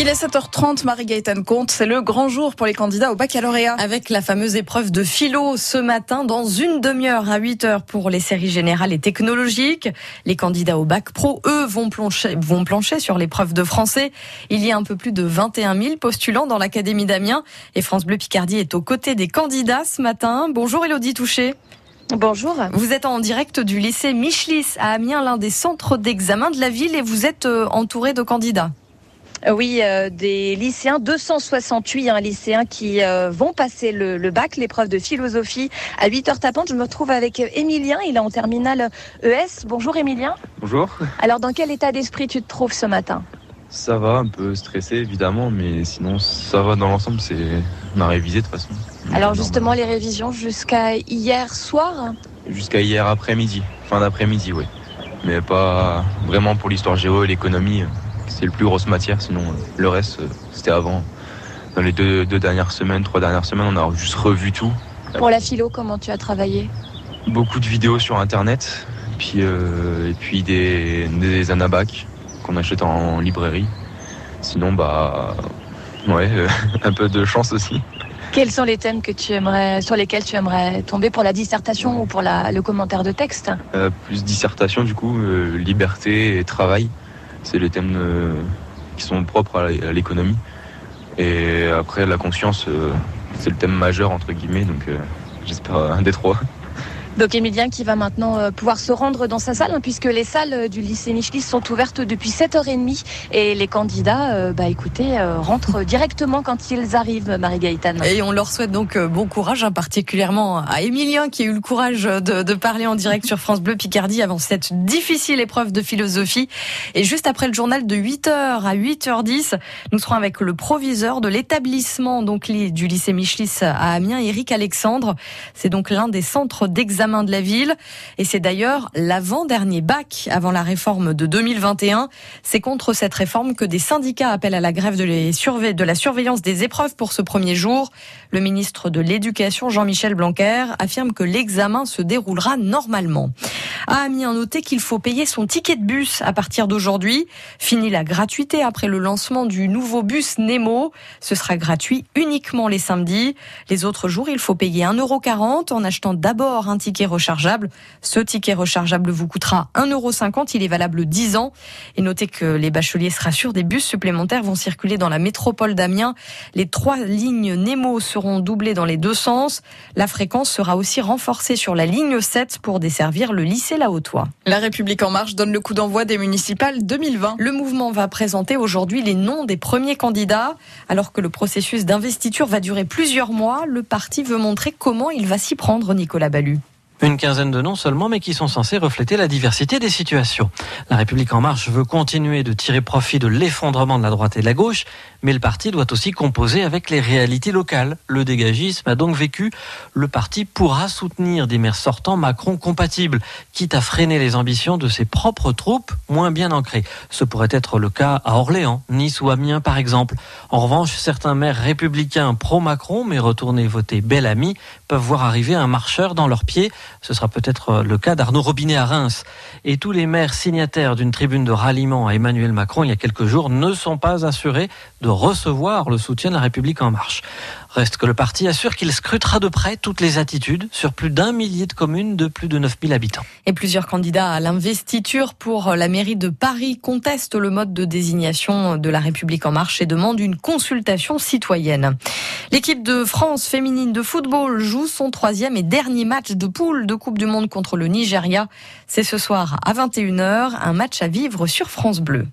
Il est 7h30, Marie-Gaëtane Comte, c'est le grand jour pour les candidats au baccalauréat. Avec la fameuse épreuve de philo ce matin dans une demi-heure à 8h pour les séries générales et technologiques. Les candidats au bac pro, eux, vont plancher, vont plancher sur l'épreuve de français. Il y a un peu plus de 21 000 postulants dans l'Académie d'Amiens et France Bleu Picardie est aux côtés des candidats ce matin. Bonjour Elodie Touché. Bonjour. Vous êtes en direct du lycée Michelis à Amiens, l'un des centres d'examen de la ville et vous êtes euh, entouré de candidats. Euh, oui, euh, des lycéens, 268 hein, lycéens qui euh, vont passer le, le bac, l'épreuve de philosophie à 8h tapante. Je me retrouve avec Émilien, il est en terminale ES. Bonjour Émilien. Bonjour. Alors dans quel état d'esprit tu te trouves ce matin? Ça va, un peu stressé évidemment, mais sinon ça va dans l'ensemble, c'est on a révisé de toute façon. Alors justement les révisions jusqu'à hier soir? Jusqu'à hier après-midi, fin d'après-midi, oui. Mais pas vraiment pour l'histoire géo et l'économie, c'est le plus grosse matière, sinon euh, le reste euh, c'était avant. Dans les deux, deux dernières semaines, trois dernières semaines, on a juste revu tout. Pour la philo, comment tu as travaillé? Beaucoup de vidéos sur internet, puis, euh, et puis des, des anabacs qu'on achète en librairie. Sinon, bah, ouais, euh, un peu de chance aussi. Quels sont les thèmes que tu aimerais, sur lesquels tu aimerais tomber pour la dissertation ou pour la, le commentaire de texte? Euh, plus dissertation, du coup, liberté et travail. C'est les thèmes euh, qui sont propres à l'é- à l'économie. Et après, la conscience, euh, c'est le thème majeur, entre guillemets, donc euh, j'espère un des trois. Donc Émilien qui va maintenant euh, pouvoir se rendre dans sa salle hein, puisque les salles euh, du lycée Michelis sont ouvertes depuis 7h30 et les candidats, euh, bah écoutez, rentrent directement quand ils arrivent, Marie-Gaëtane. Et on leur souhaite donc bon courage, hein, particulièrement à Émilien qui a eu le courage de, parler en direct sur France Bleu Picardie avant cette difficile épreuve de philosophie. Et juste après le journal de 8h à 8h10, nous serons avec le proviseur de l'établissement donc du lycée Michelis à Amiens, Éric Alexandre. C'est donc l'un des centres d'examen de la ville. Et c'est d'ailleurs l'avant-dernier bac avant la réforme de 2021. C'est contre cette réforme que des syndicats appellent à la grève de, de la surveillance des épreuves pour ce premier jour. Le ministre de l'Éducation, Jean-Michel Blanquer, affirme que l'examen se déroulera normalement. À Amiens, notez qu'il faut payer son ticket de bus à partir d'aujourd'hui. Fini la gratuité après le lancement du nouveau bus Nemo. Ce sera gratuit uniquement les samedis. Les autres jours, il faut payer 1,40€ en achetant d'abord un ticket rechargeable. Ce ticket rechargeable vous coûtera 1,50€. Il est valable 10 ans. Et notez que les bacheliers se rassurent, des bus supplémentaires vont circuler dans la métropole d'Amiens. Les trois lignes Nemo seront doublées dans les deux sens. La fréquence sera aussi renforcée sur la ligne 7 pour desservir le lycée La République en marche donne le coup d'envoi des municipales 2020. Le mouvement va présenter aujourd'hui les noms des premiers candidats. Alors que le processus d'investiture va durer plusieurs mois, le parti veut montrer comment il va s'y prendre, Nicolas Ballu. Une quinzaine de noms seulement, mais qui sont censés refléter la diversité des situations. La République en marche veut continuer de tirer profit de l'effondrement de la droite et de la gauche, mais le parti doit aussi composer avec les réalités locales. Le dégagisme a donc vécu. Le parti pourra soutenir des maires sortants Macron compatibles, quitte à freiner les ambitions de ses propres troupes moins bien ancrées. Ce pourrait être le cas à Orléans, Nice ou Amiens par exemple. En revanche, certains maires républicains pro-Macron, mais retournés voter Bellamy, peuvent voir arriver un marcheur dans leurs pieds. Ce sera peut-être le cas d'Arnaud Robinet à Reims. Et tous les maires signataires d'une tribune de ralliement à Emmanuel Macron il y a quelques jours ne sont pas assurés de recevoir le soutien de la République en marche. Reste que le parti assure qu'il scrutera de près toutes les attitudes sur plus d'un millier de communes de plus de 9000 habitants. Et plusieurs candidats à l'investiture pour la mairie de Paris contestent le mode de désignation de la République en marche et demandent une consultation citoyenne. L'équipe de France féminine de football joue son troisième et dernier match de poule de Coupe du Monde contre le Nigeria. C'est ce soir à 21h, un match à vivre sur France Bleu.